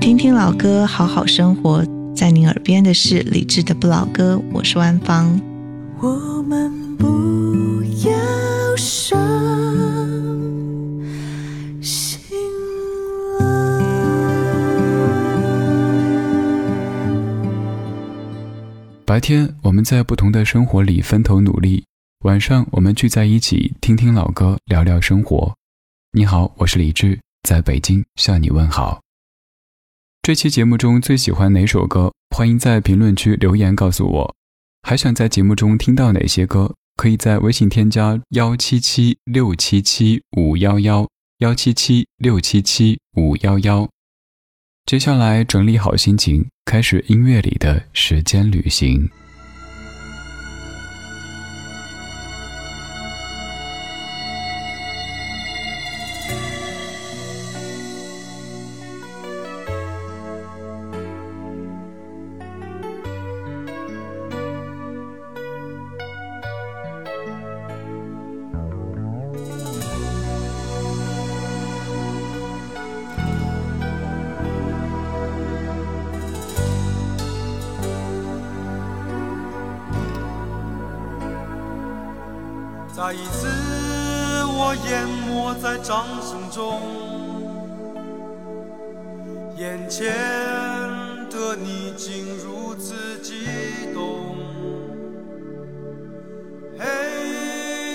听听老歌，好好生活。在您耳边的是李志的不老歌，我是万芳。我们不要伤心了。白天我们在不同的生活里分头努力，晚上我们聚在一起听听老歌，聊聊生活。你好，我是李志，在北京向你问好。这期节目中最喜欢哪首歌？欢迎在评论区留言告诉我。还想在节目中听到哪些歌？可以在微信添加幺七七六七七五幺幺幺七七六七七五幺幺。接下来整理好心情，开始音乐里的时间旅行。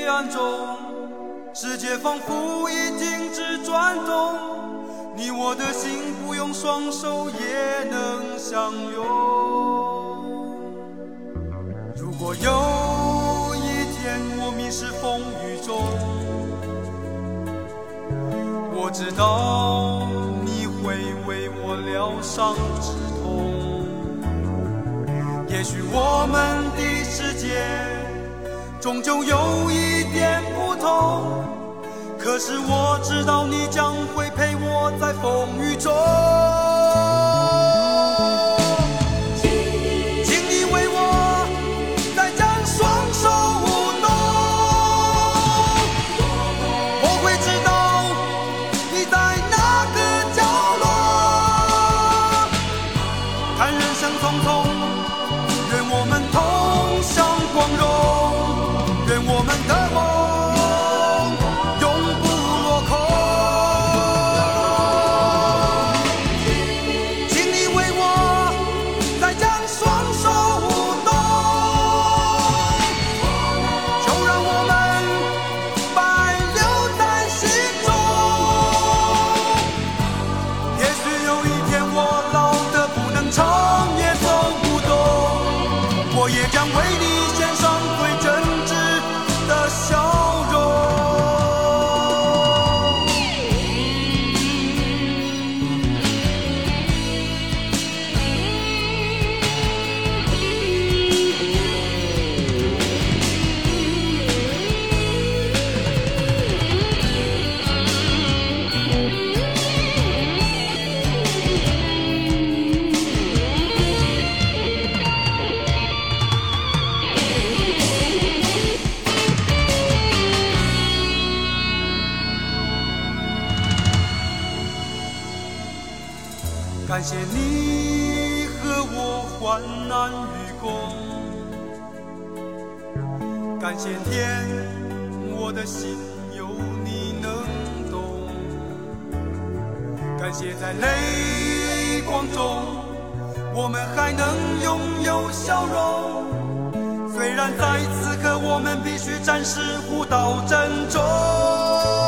黑暗中，世界仿佛已停止转动，你我的心不用双手也能相拥。如果有。一天我迷失风雨中，我知道你会为我疗伤止痛。也许我们的世界终究有一点不同，可是我知道你将会陪我在风雨中。在此刻，我们必须暂时互道珍重。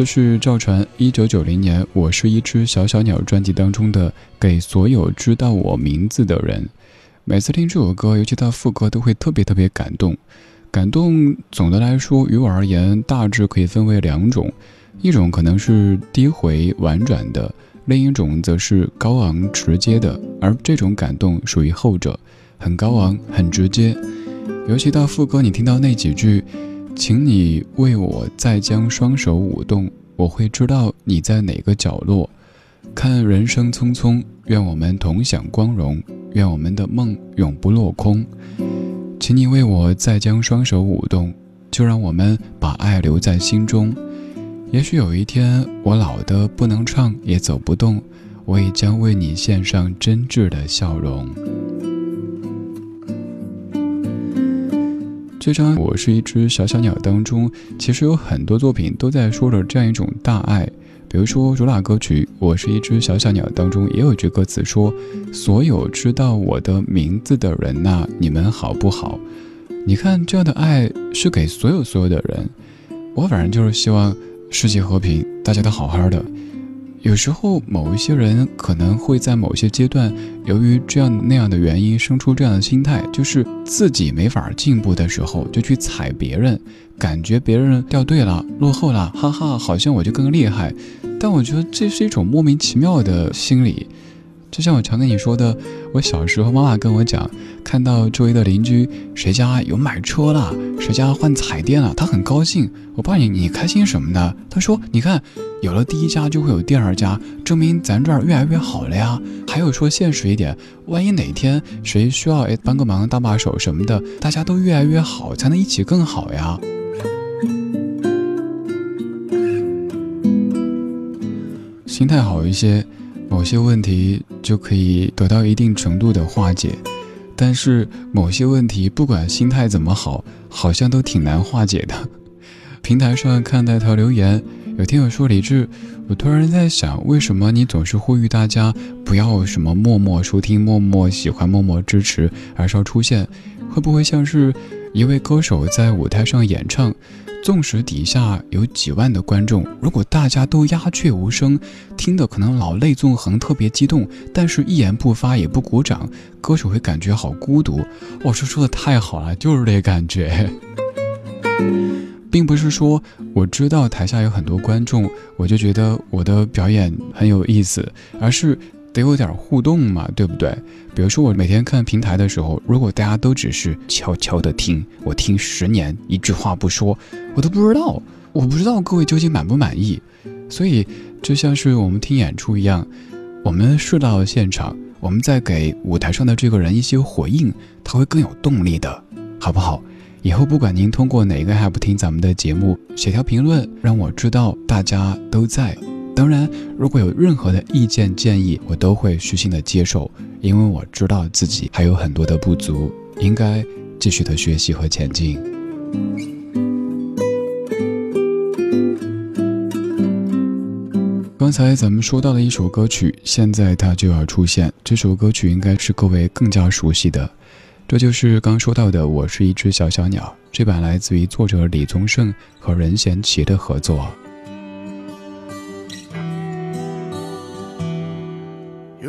这是赵传一九九零年《我是一只小小鸟》专辑当中的《给所有知道我名字的人》。每次听这首歌，尤其到副歌，都会特别特别感动。感动总的来说，于我而言，大致可以分为两种：一种可能是低回婉转的，另一种则是高昂直接的。而这种感动属于后者，很高昂，很直接。尤其到副歌，你听到那几句。请你为我再将双手舞动，我会知道你在哪个角落。看人生匆匆，愿我们同享光荣，愿我们的梦永不落空。请你为我再将双手舞动，就让我们把爱留在心中。也许有一天我老的不能唱也走不动，我也将为你献上真挚的笑容。这张《我是一只小小鸟》当中，其实有很多作品都在说着这样一种大爱。比如说主打歌曲《我是一只小小鸟》当中，也有句歌词说：“所有知道我的名字的人呐，你们好不好？”你看，这样的爱是给所有所有的人。我反正就是希望世界和平，大家都好好的。有时候，某一些人可能会在某些阶段，由于这样那样的原因，生出这样的心态，就是自己没法进步的时候，就去踩别人，感觉别人掉队了、落后了，哈哈，好像我就更厉害。但我觉得这是一种莫名其妙的心理。就像我常跟你说的，我小时候妈妈跟我讲，看到周围的邻居谁家有买车了，谁家换彩电了，她很高兴。我爸你你开心什么呢？他说，你看，有了第一家就会有第二家，证明咱这儿越来越好了呀。还有说现实一点，万一哪天谁需要哎帮个忙搭把手什么的，大家都越来越好，才能一起更好呀。心态好一些。某些问题就可以得到一定程度的化解，但是某些问题不管心态怎么好，好像都挺难化解的。平台上看到一条留言，有听友说李志，我突然在想，为什么你总是呼吁大家不要什么默默收听、默默喜欢、默默支持，而是要出现？会不会像是一位歌手在舞台上演唱？纵使底下有几万的观众，如果大家都鸦雀无声，听得可能老泪纵横，特别激动，但是一言不发也不鼓掌，歌手会感觉好孤独。我说说的太好了，就是这感觉，并不是说我知道台下有很多观众，我就觉得我的表演很有意思，而是。得有点互动嘛，对不对？比如说我每天看平台的时候，如果大家都只是悄悄的听，我听十年一句话不说，我都不知道，我不知道各位究竟满不满意。所以就像是我们听演出一样，我们是到现场，我们在给舞台上的这个人一些回应，他会更有动力的，好不好？以后不管您通过哪个 app 听咱们的节目，写条评论让我知道大家都在。当然，如果有任何的意见建议，我都会虚心的接受，因为我知道自己还有很多的不足，应该继续的学习和前进。刚才咱们说到了一首歌曲，现在它就要出现，这首歌曲应该是各位更加熟悉的，这就是刚说到的《我是一只小小鸟》，这版来自于作者李宗盛和任贤齐的合作。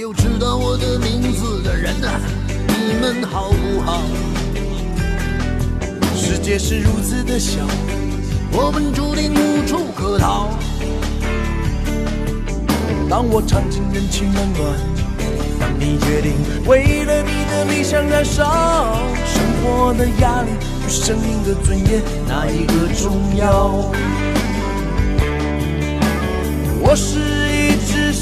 有知道我的名字的人啊，你们好不好？世界是如此的小，我们注定无处可逃。当我尝尽人情冷暖，当你决定为了你的理想燃烧，生活的压力与生命的尊严，哪一个重要？我是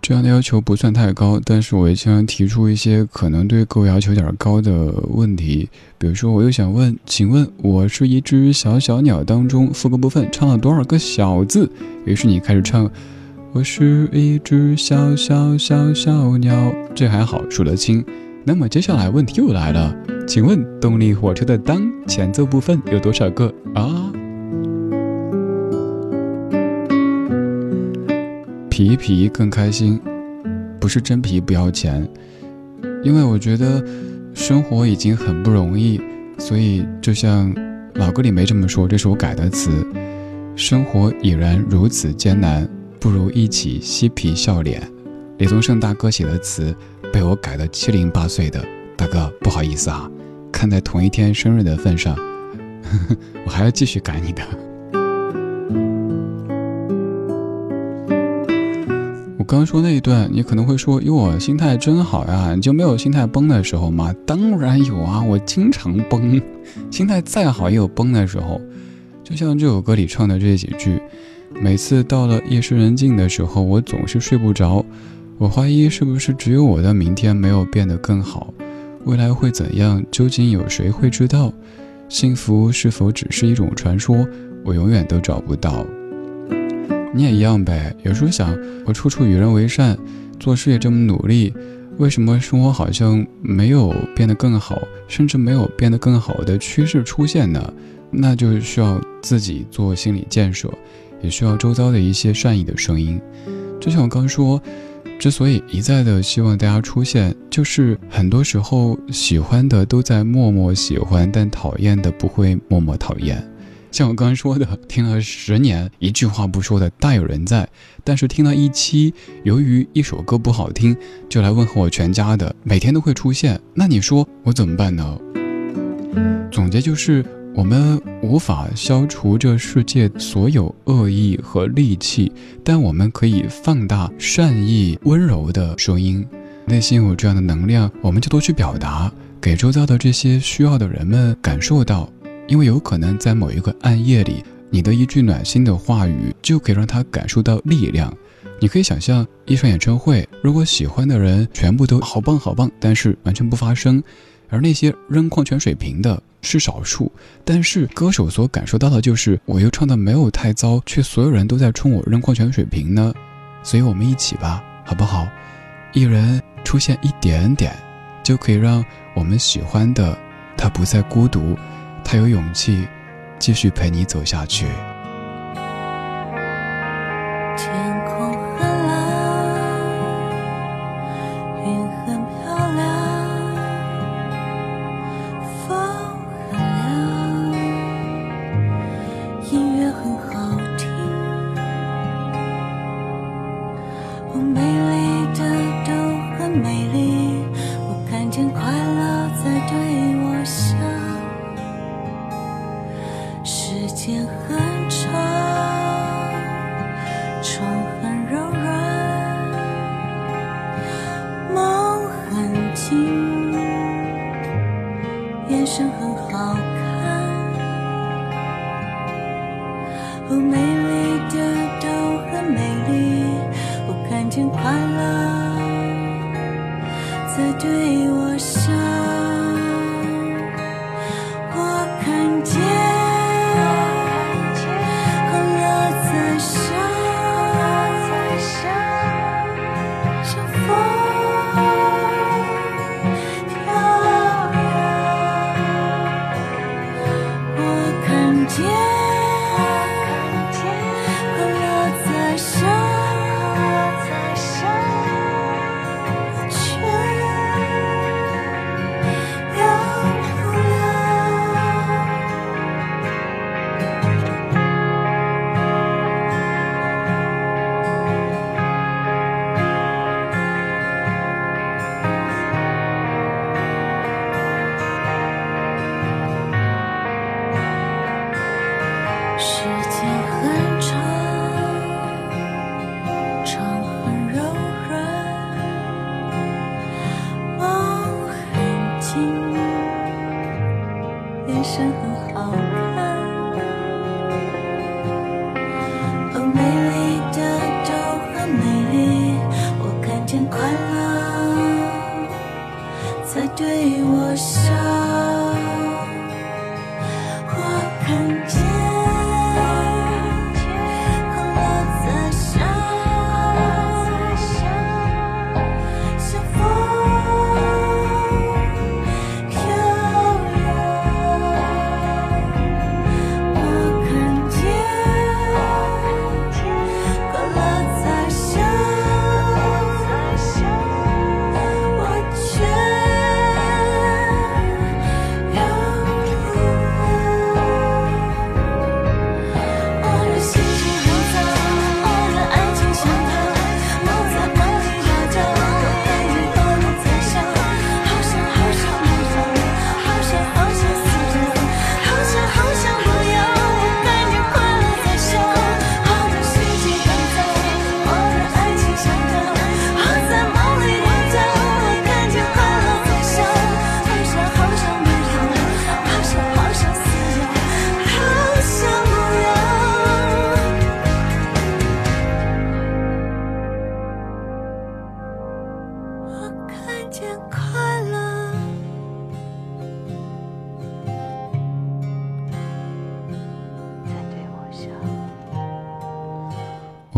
这样的要求不算太高，但是我也经常提出一些可能对各位要求有点高的问题。比如说，我又想问，请问我是一只小小鸟当中副歌部分唱了多少个小字？于是你开始唱，我是一只小小小小鸟，这还好数得清。那么接下来问题又来了，请问动力火车的当前奏部分有多少个啊？皮皮更开心，不是真皮不要钱，因为我觉得生活已经很不容易，所以就像老歌里没这么说，这是我改的词。生活已然如此艰难，不如一起嬉皮笑脸。李宗盛大哥写的词，被我改得七零八碎的，大哥不好意思啊，看在同一天生日的份上，呵 呵我还要继续改你的。刚刚说那一段，你可能会说：“哟，我心态真好呀，你就没有心态崩的时候吗？”当然有啊，我经常崩，心态再好也有崩的时候。就像这首歌里唱的这几句：“每次到了夜深人静的时候，我总是睡不着。我怀疑是不是只有我的明天没有变得更好？未来会怎样？究竟有谁会知道？幸福是否只是一种传说？我永远都找不到。”你也一样呗。有时候想，我处处与人为善，做事也这么努力，为什么生活好像没有变得更好，甚至没有变得更好的趋势出现呢？那就需要自己做心理建设，也需要周遭的一些善意的声音。就像我刚说，之所以一再的希望大家出现，就是很多时候喜欢的都在默默喜欢，但讨厌的不会默默讨厌。像我刚刚说的，听了十年一句话不说的大有人在，但是听了一期，由于一首歌不好听就来问候我全家的，每天都会出现。那你说我怎么办呢？总结就是，我们无法消除这世界所有恶意和戾气，但我们可以放大善意、温柔的声音。内心有这样的能量，我们就多去表达，给周遭的这些需要的人们感受到。因为有可能在某一个暗夜里，你的一句暖心的话语就可以让他感受到力量。你可以想象一场演唱会，如果喜欢的人全部都好棒好棒，但是完全不发声，而那些扔矿泉水瓶的是少数，但是歌手所感受到的就是我又唱的没有太糟，却所有人都在冲我扔矿泉水瓶呢。所以我们一起吧，好不好？一人出现一点点，就可以让我们喜欢的他不再孤独，他有勇气继续陪你走下去。哦美丽的都很美丽我看见快乐在对我笑。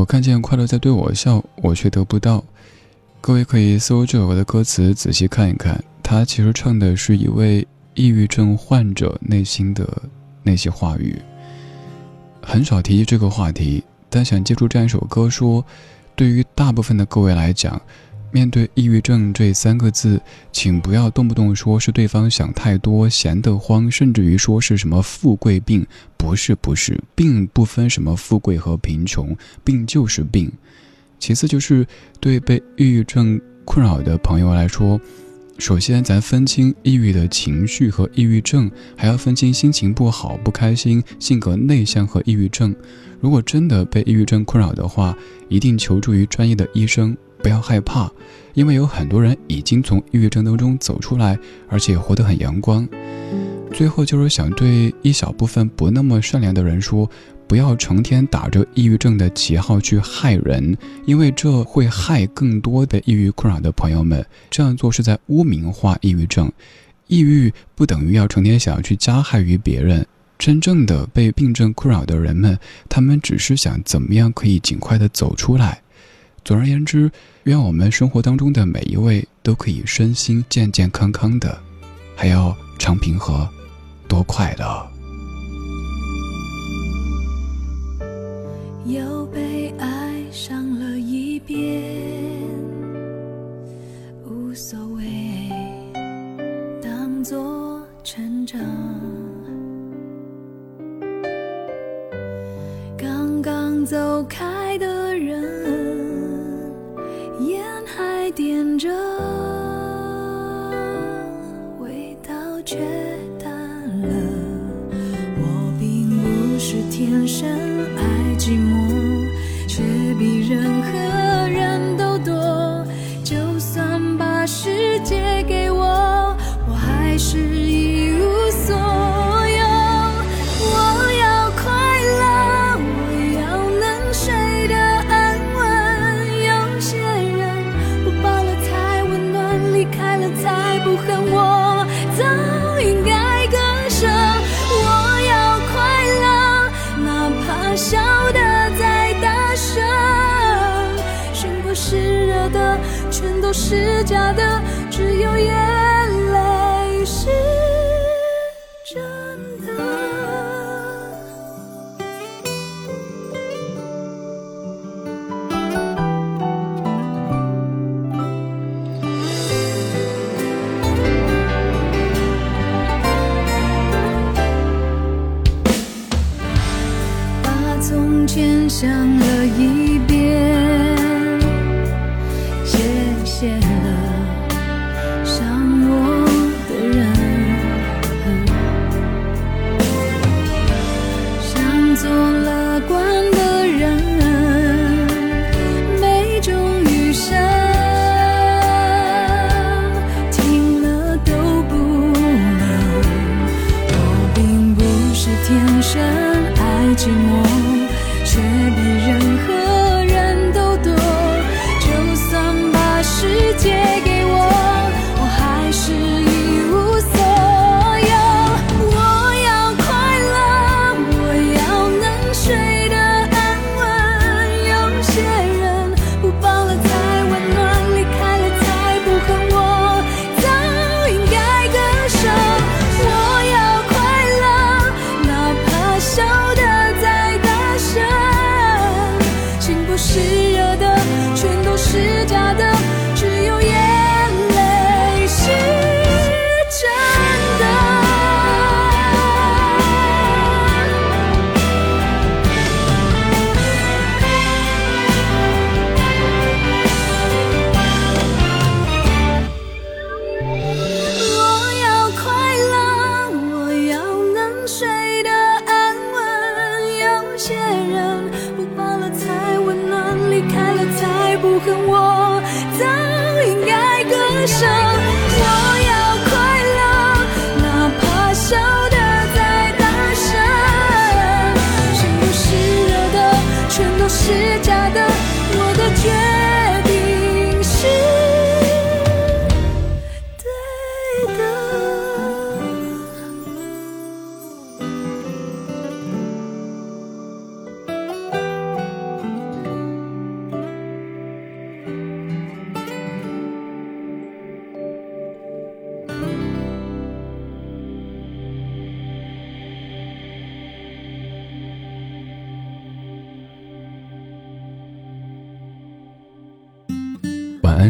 看见快乐在对我笑，我却得不到。各位可以搜这首歌的歌词仔细看一看，他其实唱的是一位抑郁症患者内心的那些话语。很少提及这个话题，但想借助这样一首歌说，对于大部分的各位来讲。面对抑郁症这三个字，请不要动不动说是对方想太多、闲得慌，甚至于说是什么富贵病。不是，不是，病不分什么富贵和贫穷，病就是病。其次就是对被抑郁症困扰的朋友来说，首先咱分清抑郁的情绪和抑郁症，还要分清心情不好、不开心、性格内向和抑郁症。如果真的被抑郁症困扰的话，一定求助于专业的医生。不要害怕，因为有很多人已经从抑郁症当中走出来，而且活得很阳光。最后就是想对一小部分不那么善良的人说，不要成天打着抑郁症的旗号去害人，因为这会害更多的抑郁困扰的朋友们。这样做是在污名化抑郁症。抑郁不等于要成天想要去加害于别人。真正的被病症困扰的人们，他们只是想怎么样可以尽快的走出来。总而言之，愿我们生活当中的每一位都可以身心健健康康的，还要常平和，多快乐。从前想了一遍，我